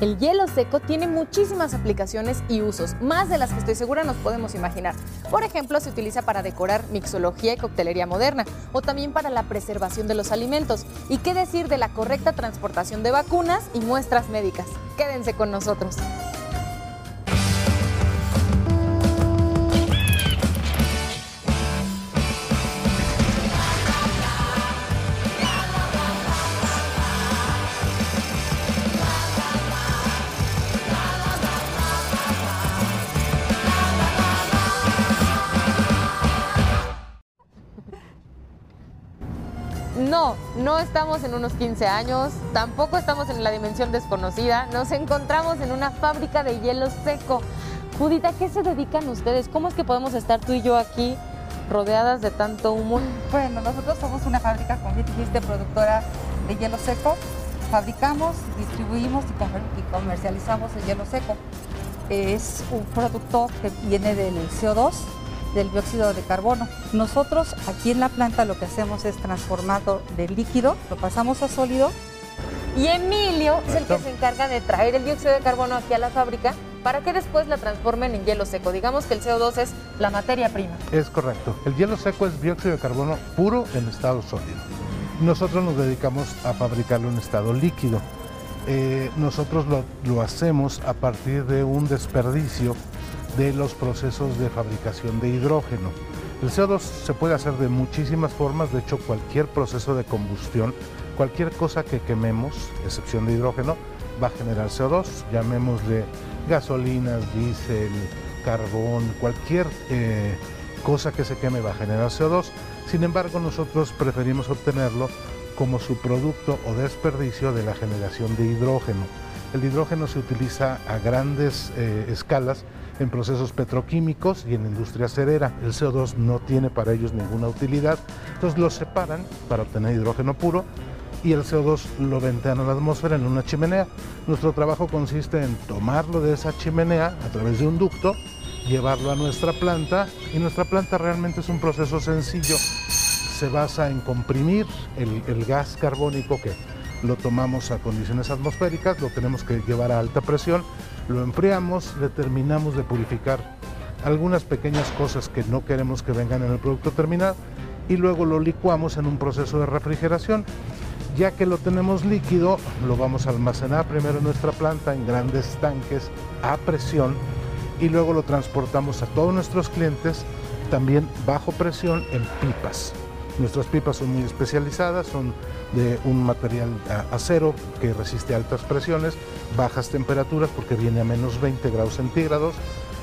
El hielo seco tiene muchísimas aplicaciones y usos, más de las que estoy segura nos podemos imaginar. Por ejemplo, se utiliza para decorar mixología y coctelería moderna, o también para la preservación de los alimentos. ¿Y qué decir de la correcta transportación de vacunas y muestras médicas? Quédense con nosotros. Estamos en unos 15 años, tampoco estamos en la dimensión desconocida, nos encontramos en una fábrica de hielo seco. Judita, ¿qué se dedican ustedes? ¿Cómo es que podemos estar tú y yo aquí rodeadas de tanto humo? Bueno, nosotros somos una fábrica, como dijiste, productora de hielo seco. Fabricamos, distribuimos y comercializamos el hielo seco. Es un producto que viene del CO2, del dióxido de carbono. Nosotros aquí en la planta lo que hacemos es transformarlo de líquido, lo pasamos a sólido. Y Emilio es el que se encarga de traer el dióxido de carbono aquí a la fábrica para que después la transformen en hielo seco. Digamos que el CO2 es la materia prima. Es correcto. El hielo seco es dióxido de carbono puro en estado sólido. Nosotros nos dedicamos a fabricarlo en estado líquido. Eh, nosotros lo, lo hacemos a partir de un desperdicio de los procesos de fabricación de hidrógeno. El CO2 se puede hacer de muchísimas formas, de hecho cualquier proceso de combustión, cualquier cosa que quememos, excepción de hidrógeno, va a generar CO2, llamémosle gasolinas, diésel, carbón, cualquier eh, cosa que se queme va a generar CO2. Sin embargo, nosotros preferimos obtenerlo como subproducto o desperdicio de la generación de hidrógeno. El hidrógeno se utiliza a grandes eh, escalas en procesos petroquímicos y en industria cerera. El CO2 no tiene para ellos ninguna utilidad, entonces lo separan para obtener hidrógeno puro y el CO2 lo ventean a la atmósfera en una chimenea. Nuestro trabajo consiste en tomarlo de esa chimenea a través de un ducto, llevarlo a nuestra planta y nuestra planta realmente es un proceso sencillo. Se basa en comprimir el, el gas carbónico que lo tomamos a condiciones atmosféricas, lo tenemos que llevar a alta presión lo enfriamos, le terminamos de purificar algunas pequeñas cosas que no queremos que vengan en el producto terminado y luego lo licuamos en un proceso de refrigeración. Ya que lo tenemos líquido, lo vamos a almacenar primero en nuestra planta en grandes tanques a presión y luego lo transportamos a todos nuestros clientes también bajo presión en pipas. Nuestras pipas son muy especializadas, son de un material acero que resiste altas presiones, bajas temperaturas porque viene a menos 20 grados centígrados,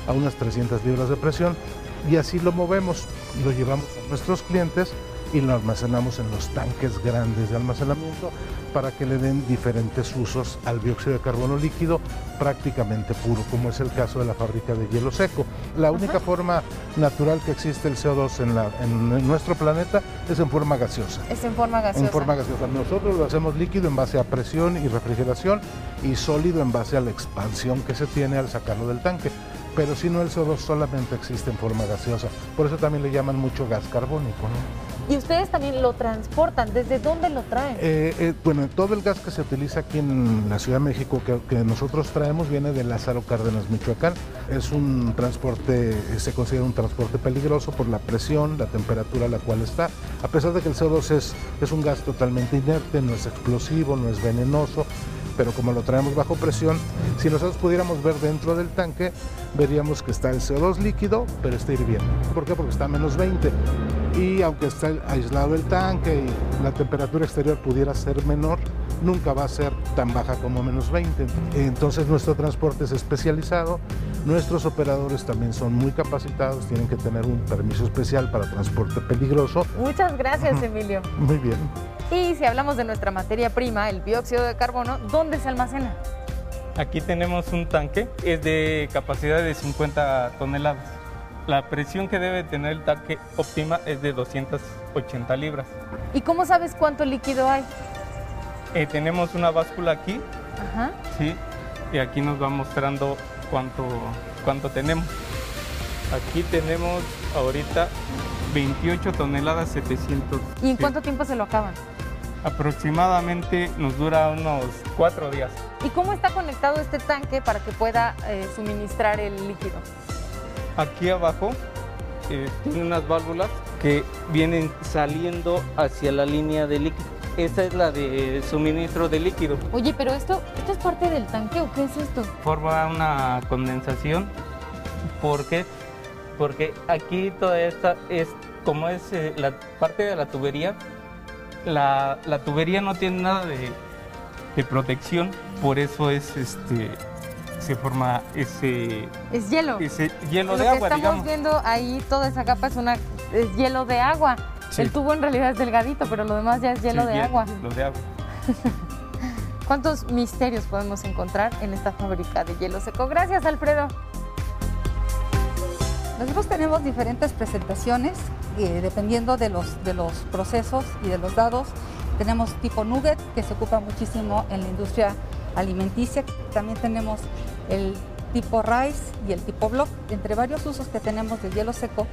a unas 300 libras de presión y así lo movemos, lo llevamos a nuestros clientes y lo almacenamos en los tanques grandes de almacenamiento para que le den diferentes usos al dióxido de carbono líquido prácticamente puro, como es el caso de la fábrica de hielo seco. La única forma natural que existe el CO2 en, la, en, nuestro planeta es en forma gaseosa. Es en forma gaseosa. En forma gaseosa. Nosotros lo hacemos líquido en base a presión y refrigeración y sólido en base a la expansión que se tiene al sacarlo del tanque pero si no el CO2 solamente existe en forma gaseosa. Por eso también le llaman mucho gas carbónico. ¿Y ustedes también lo transportan? ¿Desde dónde lo traen? Eh, eh, bueno, todo el gas que se utiliza aquí en la Ciudad de México que, nosotros traemos viene de Lázaro Cárdenas, Michoacán. Es un transporte, se considera un transporte peligroso por la presión, la temperatura a la cual está. A pesar de que el CO2 es, es un gas totalmente inerte, no es explosivo, no es venenoso, pero como lo traemos bajo presión, si nosotros pudiéramos ver dentro del tanque, veríamos que está el CO2 líquido, pero está hirviendo. ¿Por qué? Porque está a menos 20. Y aunque esté aislado el tanque y la temperatura exterior pudiera ser menor, nunca va a ser tan baja como menos 20. Entonces nuestro transporte es especializado, nuestros operadores también son muy capacitados, tienen que tener un permiso especial para transporte peligroso. Muchas gracias, Emilio. Muy bien. Y si hablamos de nuestra materia prima, el dióxido de carbono, ¿dónde se almacena? Aquí tenemos un tanque, es de capacidad de 50 toneladas. La presión que debe tener el tanque óptima es de 280 libras. ¿Y cómo sabes cuánto líquido hay? Eh, tenemos una báscula aquí, Ajá. sí, y aquí nos va mostrando cuánto, cuánto tenemos. Aquí tenemos ahorita 28 toneladas 700. ¿Y en cuánto tiempo se lo acaban? Aproximadamente nos dura unos cuatro días. ¿Y cómo está conectado este tanque para que pueda eh, suministrar el líquido? Aquí abajo eh, tiene unas válvulas que vienen saliendo hacia la línea de líquido. Esta es la de suministro de líquido. Oye, pero esto, ¿esto es parte del tanque o qué es esto? Forma una condensación. ¿Por qué? Porque aquí toda esta es, como es eh, la parte de la tubería, la, la tubería no tiene nada de, de protección, por eso es este se forma ese, Es hielo. ese hielo Lo de que agua, estamos digamos. viendo ahí, toda esa capa es una es hielo de agua. Sí. El tubo en realidad es delgadito, pero lo demás ya es hielo Sí, de agua. Hielo de agua. ¿Cuántos misterios podemos encontrar en esta fábrica de hielo seco? Gracias, Alfredo. Nosotros tenemos diferentes presentaciones eh, dependiendo de los, de los procesos y de los dados. Tenemos tipo nugget que se ocupa muchísimo en la industria alimenticia. También tenemos el tipo rice y el tipo block. Entre varios usos que tenemos de hielo seco,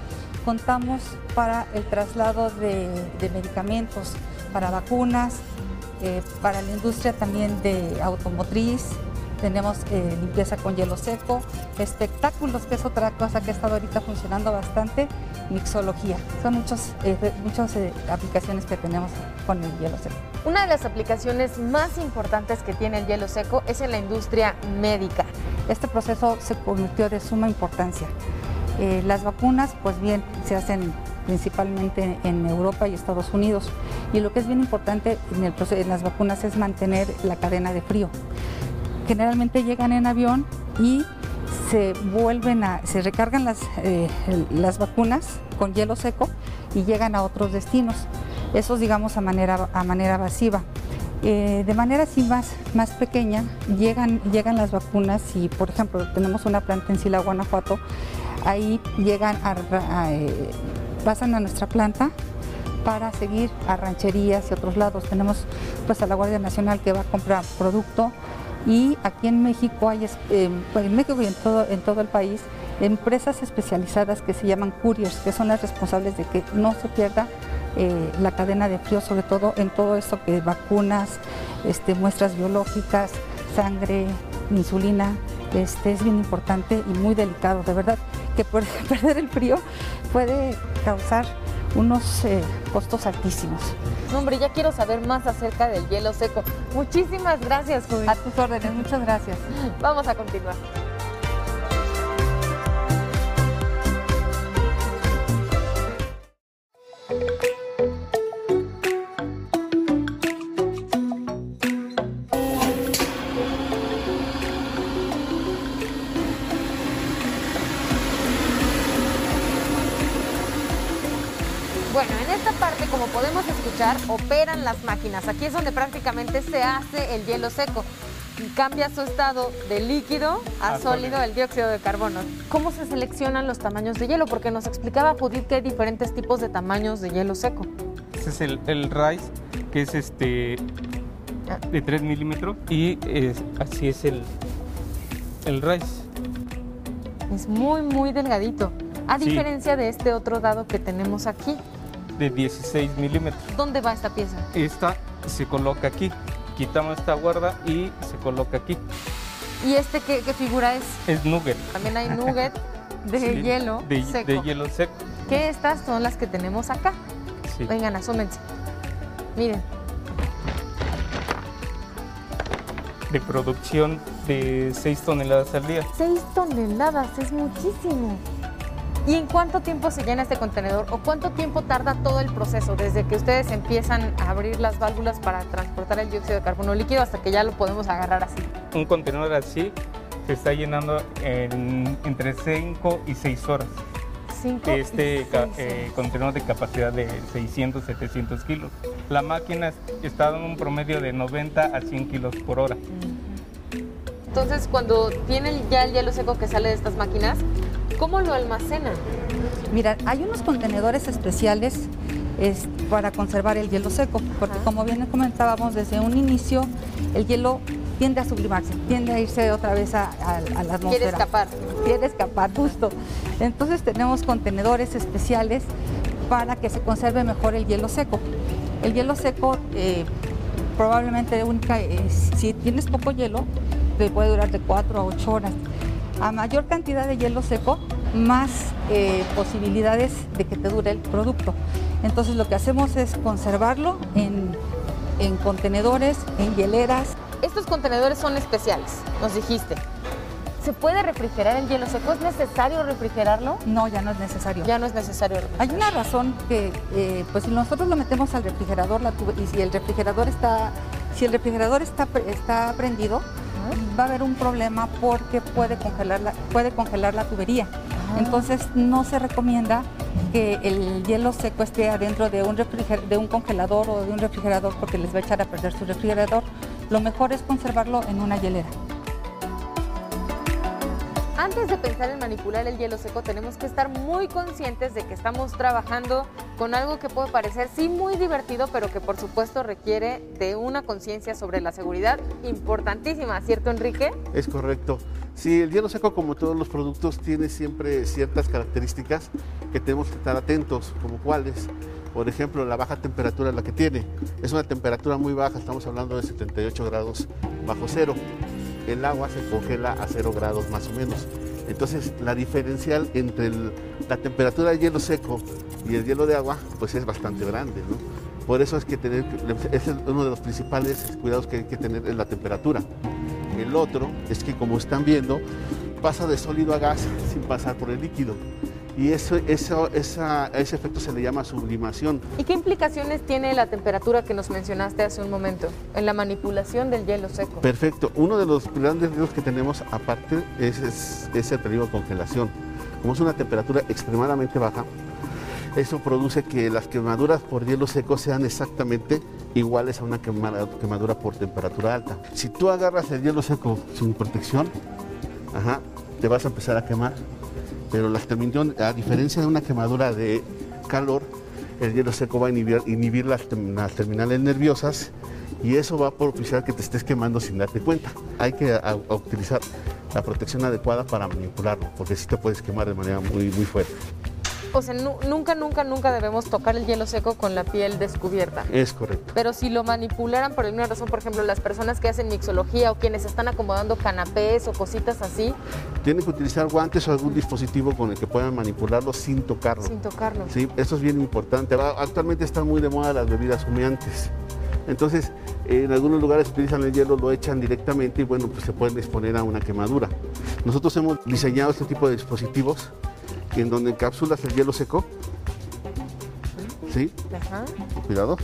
contamos para el traslado de, medicamentos, para vacunas, eh, para la industria también de automotriz, tenemos eh, limpieza con hielo seco, espectáculos, que es otra cosa que ha estado ahorita funcionando bastante, mixología. Son muchos, eh, muchas eh, aplicaciones que tenemos con el hielo seco. Una de las aplicaciones más importantes que tiene el hielo seco es en la industria médica. Este proceso se convirtió de suma importancia. Eh, las vacunas, pues bien, se hacen principalmente en Europa y Estados Unidos. Y lo que es bien importante en, el proce- en las vacunas es mantener la cadena de frío. Generalmente llegan en avión y se vuelven a, se recargan las, eh, las vacunas con hielo seco y llegan a otros destinos. Eso digamos a manera, a manera masiva. Eh, de manera así más, más pequeña llegan, llegan las vacunas y por ejemplo tenemos una planta en Sila, Guanajuato, ahí llegan a, eh, pasan a nuestra planta para seguir a rancherías y otros lados. Tenemos pues a la Guardia Nacional que va a comprar producto y aquí en México hay, pues, en México y en todo, en todo el país, empresas especializadas que se llaman couriers, que son las responsables de que no se pierda eh, la cadena de frío, sobre todo en todo esto que vacunas, este, muestras biológicas, sangre, insulina, este, es bien importante y muy delicado, de verdad, que perder el frío puede causar unos eh, costos altísimos. No, hombre, ya quiero saber más acerca del hielo seco. Muchísimas gracias, Judith. A tus órdenes, muchas gracias. Vamos a continuar. Bueno, en esta parte, como podemos escuchar, operan las máquinas. Aquí es donde prácticamente se hace el hielo seco. Y cambia su estado de líquido a sólido el dióxido de carbono. ¿Cómo se seleccionan los tamaños de hielo? Porque nos explicaba Judith que hay diferentes tipos de tamaños de hielo seco. Ese es el, el rice, que es este Ah. de 3 milímetros. Y es- así es el, el rice. Es muy, muy delgadito. A Sí. diferencia de este otro dado que tenemos aquí. De 16 milímetros. ¿Dónde va esta pieza? Esta se coloca aquí. Quitamos esta guarda y se coloca aquí. ¿Y este qué, qué figura es? Es nugget. También hay nugget de Sí, hielo de, seco. de hielo seco. Que estas son las que tenemos acá. Sí. Vengan, asómense. Miren, De producción de 6 toneladas al día. 6 toneladas, es muchísimo. ¿Y en cuánto tiempo se llena este contenedor o cuánto tiempo tarda todo el proceso desde que ustedes empiezan a abrir las válvulas para transportar el dióxido de carbono líquido hasta que ya lo podemos agarrar así? Un contenedor así se está llenando en, entre 5 y 6 horas. Cinco Este y ca- seis eh, contenedor de capacidad de 600, 700 kilos. La máquina está dando un promedio de 90 a 100 kilos por hora. Entonces, cuando tienen ya el hielo seco que sale de estas máquinas, ¿cómo lo almacenan? Mira, hay unos contenedores especiales es, para conservar el hielo seco, porque Ajá. como bien comentábamos desde un inicio, el hielo tiende a sublimarse, tiende a irse otra vez a, a- a la atmósfera. Quiere escapar. Quiere escapar, justo. Entonces tenemos contenedores especiales para que se conserve mejor el hielo seco. El hielo seco eh, probablemente única, eh, si tienes poco hielo, te puede durar de 4 a 8 horas. A mayor cantidad de hielo seco, más eh, posibilidades de que te dure el producto. Entonces lo que hacemos es conservarlo en, en contenedores, en hieleras. Estos contenedores son especiales, nos dijiste. ¿Se puede refrigerar el hielo seco? ¿Es necesario refrigerarlo? No, ya no es necesario. Ya no es necesario Hay una razón que, eh, pues si nosotros lo metemos al refrigerador la y si el refrigerador está, si el refrigerador está, está prendido, va a haber un problema porque puede congelar la, puede congelar la tubería. Ah. Entonces no se recomienda que el hielo seco esté adentro de un, de un congelador o de un refrigerador porque les va a echar a perder su refrigerador. Lo mejor es conservarlo en una hielera. Antes de pensar en manipular el hielo seco, tenemos que estar muy conscientes de que estamos trabajando con algo que puede parecer sí muy divertido, pero que por supuesto requiere de una conciencia sobre la seguridad importantísima, ¿cierto Enrique? Es correcto. Sí, el hielo seco, como todos los productos, tiene siempre ciertas características que tenemos que estar atentos, como cuáles. Por ejemplo, la baja temperatura la que tiene. Es una temperatura muy baja, estamos hablando de 78 grados bajo cero el agua se congela a 0 grados más o menos. Entonces la diferencial entre la temperatura del hielo seco y el hielo de agua pues es bastante grande. Por eso es que tener, es uno de los principales cuidados que hay que tener en la temperatura. El otro es que como están viendo pasa de sólido a gas sin pasar por el líquido y eso, eso, esa, ese efecto se le llama sublimación. ¿Y qué implicaciones tiene la temperatura que nos mencionaste hace un momento en la manipulación del hielo seco? Perfecto. Uno de los grandes riesgos que tenemos aparte es, es, el peligro de congelación. Como es una temperatura extremadamente baja, eso produce que las quemaduras por hielo seco sean exactamente iguales a una quemadura por temperatura alta. Si tú agarras el hielo seco sin protección, te vas a empezar a quemar pero la a diferencia de una quemadura de calor, el hielo seco va a inhibir, las, terminales nerviosas y eso va a propiciar que te estés quemando sin darte cuenta. Hay que utilizar la protección adecuada para manipularlo, porque si te puedes quemar de manera muy, muy fuerte o sea, nunca, nunca, nunca debemos tocar el hielo seco con la piel descubierta. Es correcto. Pero si lo manipularan por alguna razón, por ejemplo, las personas que hacen mixología o quienes están acomodando canapés o cositas así. Tienen que utilizar guantes o algún dispositivo con el que puedan manipularlo sin tocarlo. Sin tocarlo. Sí, eso es bien importante. Actualmente están muy de moda las bebidas humeantes. Entonces, en algunos lugares utilizan el hielo, lo echan directamente y bueno, pues se pueden exponer a una quemadura. Nosotros hemos diseñado este tipo de dispositivos en donde encapsulas el hielo seco. ¿Sí? Ajá. Cuidado.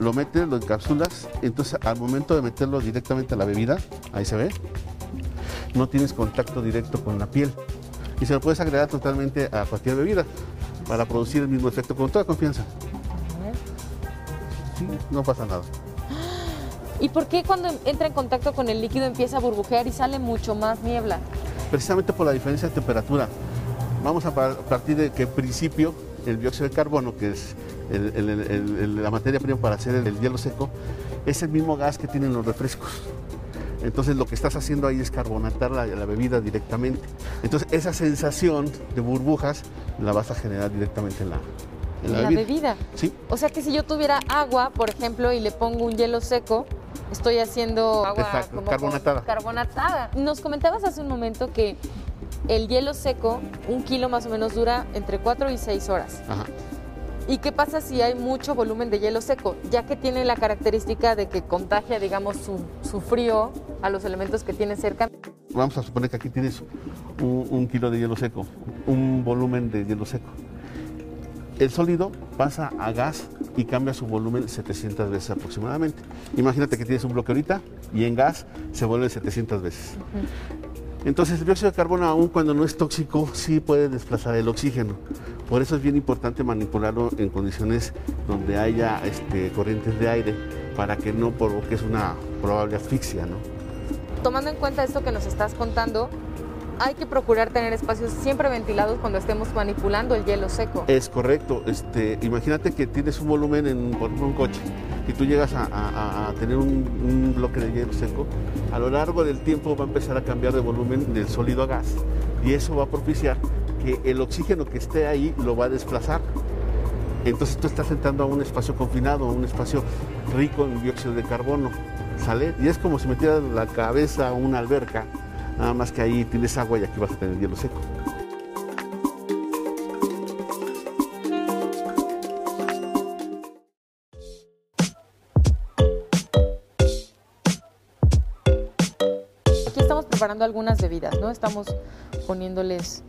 Lo, metes, lo encapsulas, entonces al momento de meterlo directamente a la bebida, ahí se ve, no tienes contacto directo con la piel. Y se lo puedes agregar totalmente a cualquier bebida para producir el mismo efecto con toda confianza. Sí, no pasa nada. ¿Y por qué cuando entra en contacto con el líquido empieza a burbujear y sale mucho más niebla? Precisamente por la diferencia de temperatura. Vamos a partir de que en principio el dióxido de carbono, que es la materia prima para hacer el, hielo seco, es el mismo gas que tienen los refrescos. Entonces lo que estás haciendo ahí es carbonatar la, bebida directamente. Entonces esa sensación de burbujas la vas a generar directamente en la, la, bebida. Sí. O sea que si yo tuviera agua, por ejemplo, y le pongo un hielo seco, estoy haciendo agua como carbonatada. carbonatada. Nos comentabas hace un momento que el hielo seco, un kilo más o menos, dura entre 4 y 6 horas. Ajá. ¿Y qué pasa si hay mucho volumen de hielo seco? Ya que tiene la característica de que contagia, digamos, su, frío a los elementos que tiene cerca. Vamos a suponer que aquí tienes un kilo de hielo seco, un volumen de hielo seco. El sólido pasa a gas y cambia su volumen 700 veces aproximadamente. Imagínate que tienes un bloque ahorita y en gas se vuelve 700 veces. Entonces el dióxido de carbono, aun cuando no es tóxico, sí puede desplazar el oxígeno. Por eso es bien importante manipularlo en condiciones donde haya este, corrientes de aire para que no provoque una probable asfixia. ¿no? Tomando en cuenta esto que nos estás contando, hay que procurar tener espacios siempre ventilados cuando estemos manipulando el hielo seco. Es correcto. Este, imagínate que tienes un volumen en un coche y tú llegas a, tener un, bloque de hielo seco. A lo largo del tiempo va a empezar a cambiar de volumen del sólido a gas y eso va a propiciar que el oxígeno que esté ahí lo va a desplazar. Entonces tú estás entrando a un espacio confinado, a un espacio rico en dióxido de carbono, ¿sale? Y es como si metieras la cabeza a una alberca, nada más que ahí tienes agua y aquí vas a tener hielo seco. Algunas bebidas, ¿no? Estamos poniéndoles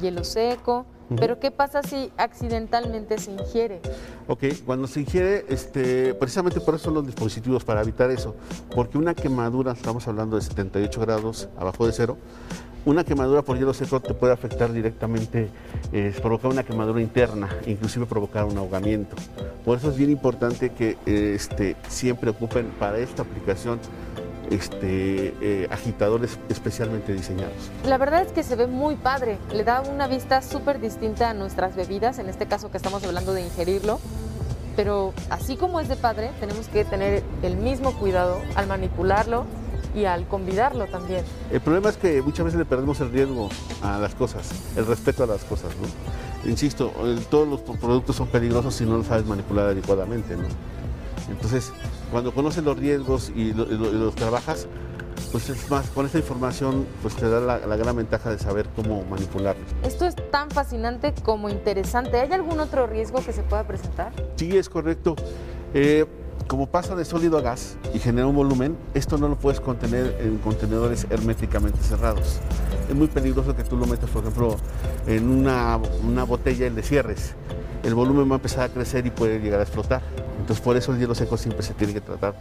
hielo seco, pero ¿qué pasa si accidentalmente se ingiere? Ok, cuando se ingiere, este, precisamente por eso son los dispositivos, para evitar eso. Porque una quemadura, estamos hablando de 78 grados abajo de cero, una quemadura por hielo seco te puede afectar directamente, eh, provocar una quemadura interna, inclusive provocar un ahogamiento. Por eso es bien importante que eh, este, siempre ocupen para esta aplicación este, eh, agitadores especialmente diseñados. La verdad es que se ve muy padre, le da una vista súper distinta a nuestras bebidas, en este caso que estamos hablando de ingerirlo, pero así como es de padre, tenemos que tener el mismo cuidado al manipularlo y al convidarlo también. El problema es que muchas veces le perdemos el riesgo a las cosas, el respeto a las cosas, ¿no? Insisto, todos los productos son peligrosos si no los sabes manipular adecuadamente, ¿no? Entonces, cuando conoces los riesgos y, lo- y lo- y los trabajas, pues es más, con esta información, pues te da la, la gran ventaja de saber cómo manipularlos. Esto es tan fascinante como interesante. ¿Hay algún otro riesgo que se pueda presentar? Sí, es correcto. Eh, como pasa de sólido a gas y genera un volumen, esto no lo puedes contener en contenedores herméticamente cerrados. Es muy peligroso que tú lo metas, por ejemplo, en una, una botella y le cierres. El volumen va a empezar a crecer y puede llegar a explotar. Entonces, por eso el hielo seco siempre se tiene que tratar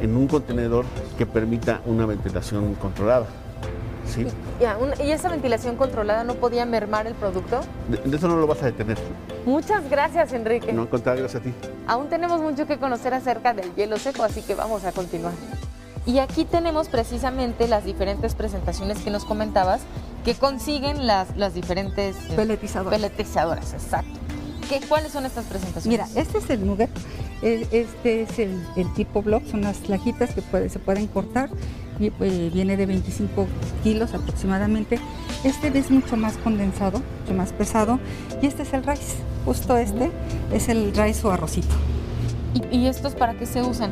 en un contenedor que permita una ventilación controlada. ¿sí? Y, aún- ¿y esa ventilación controlada no podía mermar el producto? De, de eso no lo vas a detener. Muchas gracias, Enrique. No, contrario, gracias a ti. Aún tenemos mucho que conocer acerca del hielo seco, así que vamos a continuar. Y aquí tenemos precisamente las diferentes presentaciones que nos comentabas que consiguen las, las diferentes eh, Peletizadoras. peletizadoras, exacto. ¿Qué, ¿Cuáles son estas presentaciones? Mira, este es el nugget, este es el, el tipo block, son las lajitas que puede- se pueden cortar, y, eh, viene de 25 kilos aproximadamente. Este es mucho más condensado, mucho más pesado, y este es el rice, justo este es el rice o arrocito. ¿Y, y estos para qué se usan?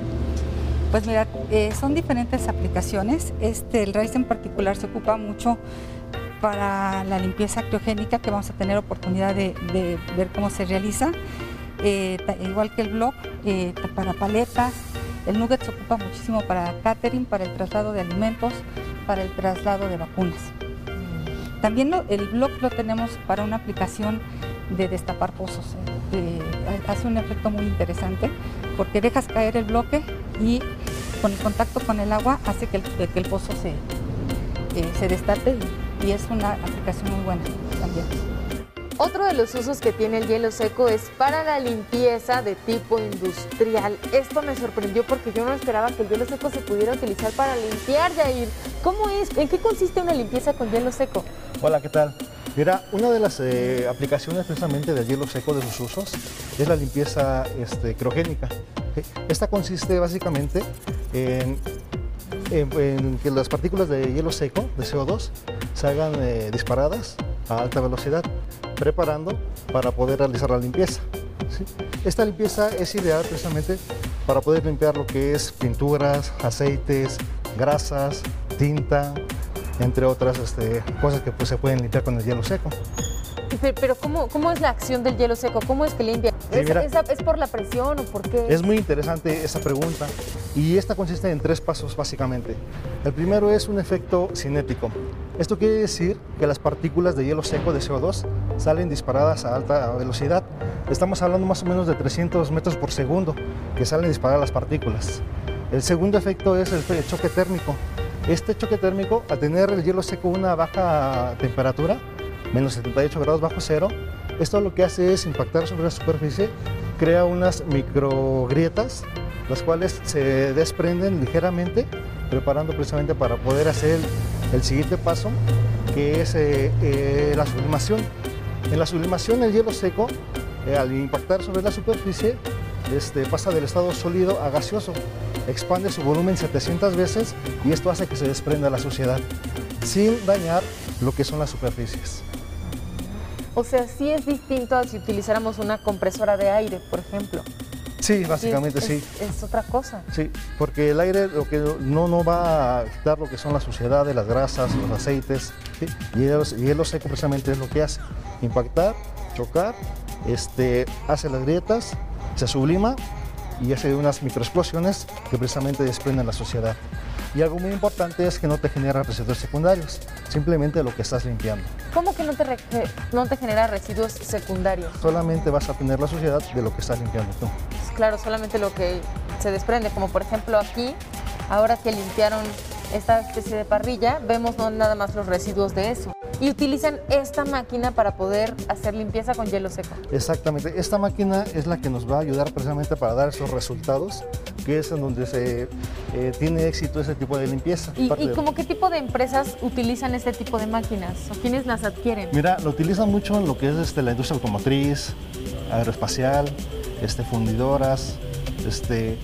Pues mira, eh, son diferentes aplicaciones. Este, el rice en particular se ocupa mucho para la limpieza criogénica, que vamos a tener oportunidad de, de ver cómo se realiza. Eh, igual que el block, eh, ta- para paletas. El nugget se ocupa muchísimo para catering, para el traslado de alimentos, para el traslado de vacunas. También el block lo tenemos para una aplicación de destapar pozos. eh, ha- hace un efecto muy interesante porque dejas caer el bloque y con el contacto con el agua hace que el, que el pozo se, se destape y es una aplicación muy buena también. Otro de los usos que tiene el hielo seco es para la limpieza de tipo industrial. Esto me sorprendió porque yo no esperaba que el hielo seco se pudiera utilizar para limpiar, Yair. ¿Cómo es? ¿En qué consiste una limpieza con hielo seco? Hola, ¿qué tal? Mira, una de las eh, aplicaciones precisamente del hielo seco de sus usos es la limpieza este. Esta consiste básicamente en, que las partículas de hielo seco, de CO2, se hagan eh, disparadas a alta velocidad, preparando para poder realizar la limpieza. ¿sí? Esta limpieza es ideal precisamente para poder limpiar lo que es pinturas, aceites, grasas, tinta, entre otras este, cosas que pues, se pueden limpiar con el hielo seco. Pero, ¿cómo, ¿cómo es la acción del hielo seco? ¿Cómo es que limpia? Sí, ¿Es, mira. es- es por la presión o por qué? Es muy interesante esta pregunta y esta consiste en tres pasos básicamente. El primero es un efecto cinético. Esto quiere decir que las partículas de hielo seco de CO2 salen disparadas a alta velocidad. Estamos hablando más o menos de 300 metros por segundo que salen disparadas las partículas. El segundo efecto es el choque térmico. Este choque térmico, al tener el hielo seco a una baja temperatura, menos 78 grados bajo cero, esto lo que hace es impactar sobre la superficie, crea unas microgrietas, las cuales se desprenden ligeramente, preparando precisamente para poder hacer el siguiente paso, que es eh, eh, la sublimación. En la sublimación, el hielo seco, eh, al impactar sobre la superficie, este, pasa del estado sólido a gaseoso, expande su volumen 700 veces y esto hace que se desprenda la suciedad, sin dañar lo que son las superficies. O sea, sí es distinto a si utilizáramos una compresora de aire, por ejemplo. Sí, básicamente es, sí. Es, otra cosa. Sí, porque el aire lo que no, no va a quitar lo que son la suciedad de las grasas, los aceites, y, el, hielo seco precisamente es lo que hace, impactar, chocar, este, hace las grietas, se sublima y hace unas microexplosiones que precisamente desprenden la suciedad. Y algo muy importante es que no te genera residuos secundarios, simplemente lo que estás limpiando. ¿Cómo que no te, no te genera residuos secundarios? Solamente vas a tener la suciedad de lo que estás limpiando tú. Claro, solamente lo que se desprende, como por ejemplo aquí, ahora que limpiaron esta especie de parrilla, vemos no nada más los residuos de eso. Y utilizan esta máquina para poder hacer limpieza con hielo seco. Exactamente, esta máquina es la que nos va a ayudar precisamente para dar esos resultados, que es en donde se eh, tiene éxito ese tipo de limpieza. ¿Y, y como qué tipo de empresas utilizan este tipo de máquinas? ¿O quiénes las adquieren? Mira, lo utilizan mucho en lo que es este, la industria automotriz, aeroespacial, este, fundidoras, este,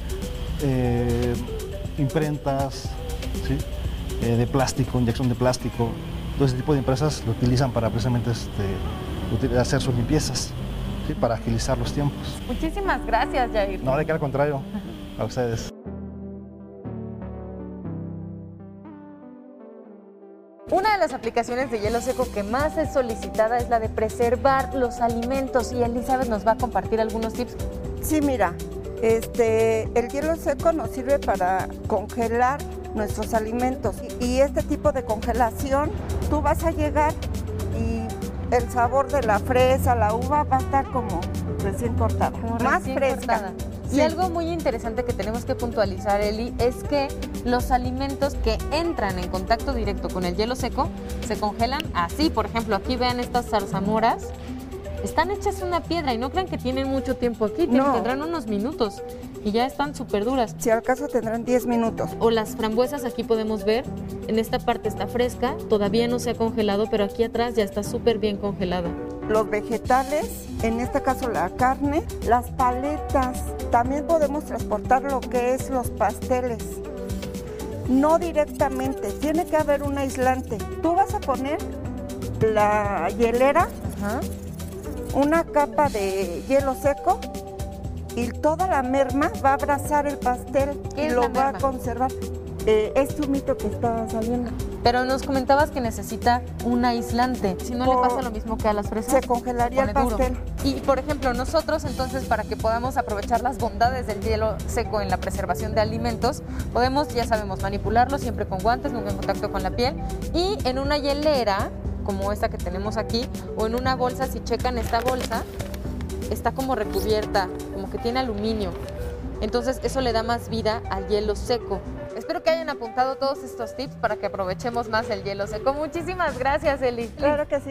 eh, imprentas, ¿sí? Eh, de plástico, inyección de plástico. Todo ese tipo de empresas lo utilizan para precisamente este, hacer sus limpiezas, ¿sí? para agilizar los tiempos. Muchísimas gracias, Jair. No, de que al contrario, a ustedes. Una de las aplicaciones de hielo seco que más es solicitada es la de preservar los alimentos y Elizabeth nos va a compartir algunos tips. Sí, mira, este, el hielo seco nos sirve para congelar nuestros alimentos. Y, este tipo de congelación, tú vas a llegar y el sabor de la fresa, la uva va a estar como recién cortada, más fresca. Y algo muy interesante que tenemos que puntualizar, Eli, es que los alimentos que entran en contacto directo con el hielo seco se congelan así. Por ejemplo, aquí vean estas zarzamoras. Están hechas una piedra y no crean que tienen mucho tiempo aquí, tendrán unos minutos y ya están súper duras. Si al caso tendrán 10 minutos. O las frambuesas aquí podemos ver, en esta parte está fresca, todavía no se ha congelado, pero aquí atrás ya está súper bien congelada. Los vegetales, en este caso la carne, las paletas, también podemos transportar lo que es los pasteles. No directamente, tiene que haber un aislante. Tú vas a poner la hielera Ajá una capa de hielo seco y toda la merma va a abrazar el pastel y lo va a conservar. Eh, este humito que está saliendo. Pero nos comentabas que necesita un aislante. Si no le pasa lo mismo que a las fresas, se congelaría el pastel. Y por ejemplo, nosotros entonces para que podamos aprovechar las bondades del hielo seco en la preservación de alimentos, podemos, ya sabemos, manipularlo siempre con guantes, nunca en contacto con la piel y en una hielera como esta que tenemos aquí, o en una bolsa, si checan esta bolsa, está como recubierta, como que tiene aluminio. Entonces eso le da más vida al hielo seco. Espero que hayan apuntado todos estos tips para que aprovechemos más el hielo seco. Muchísimas gracias, Eli. Claro que sí.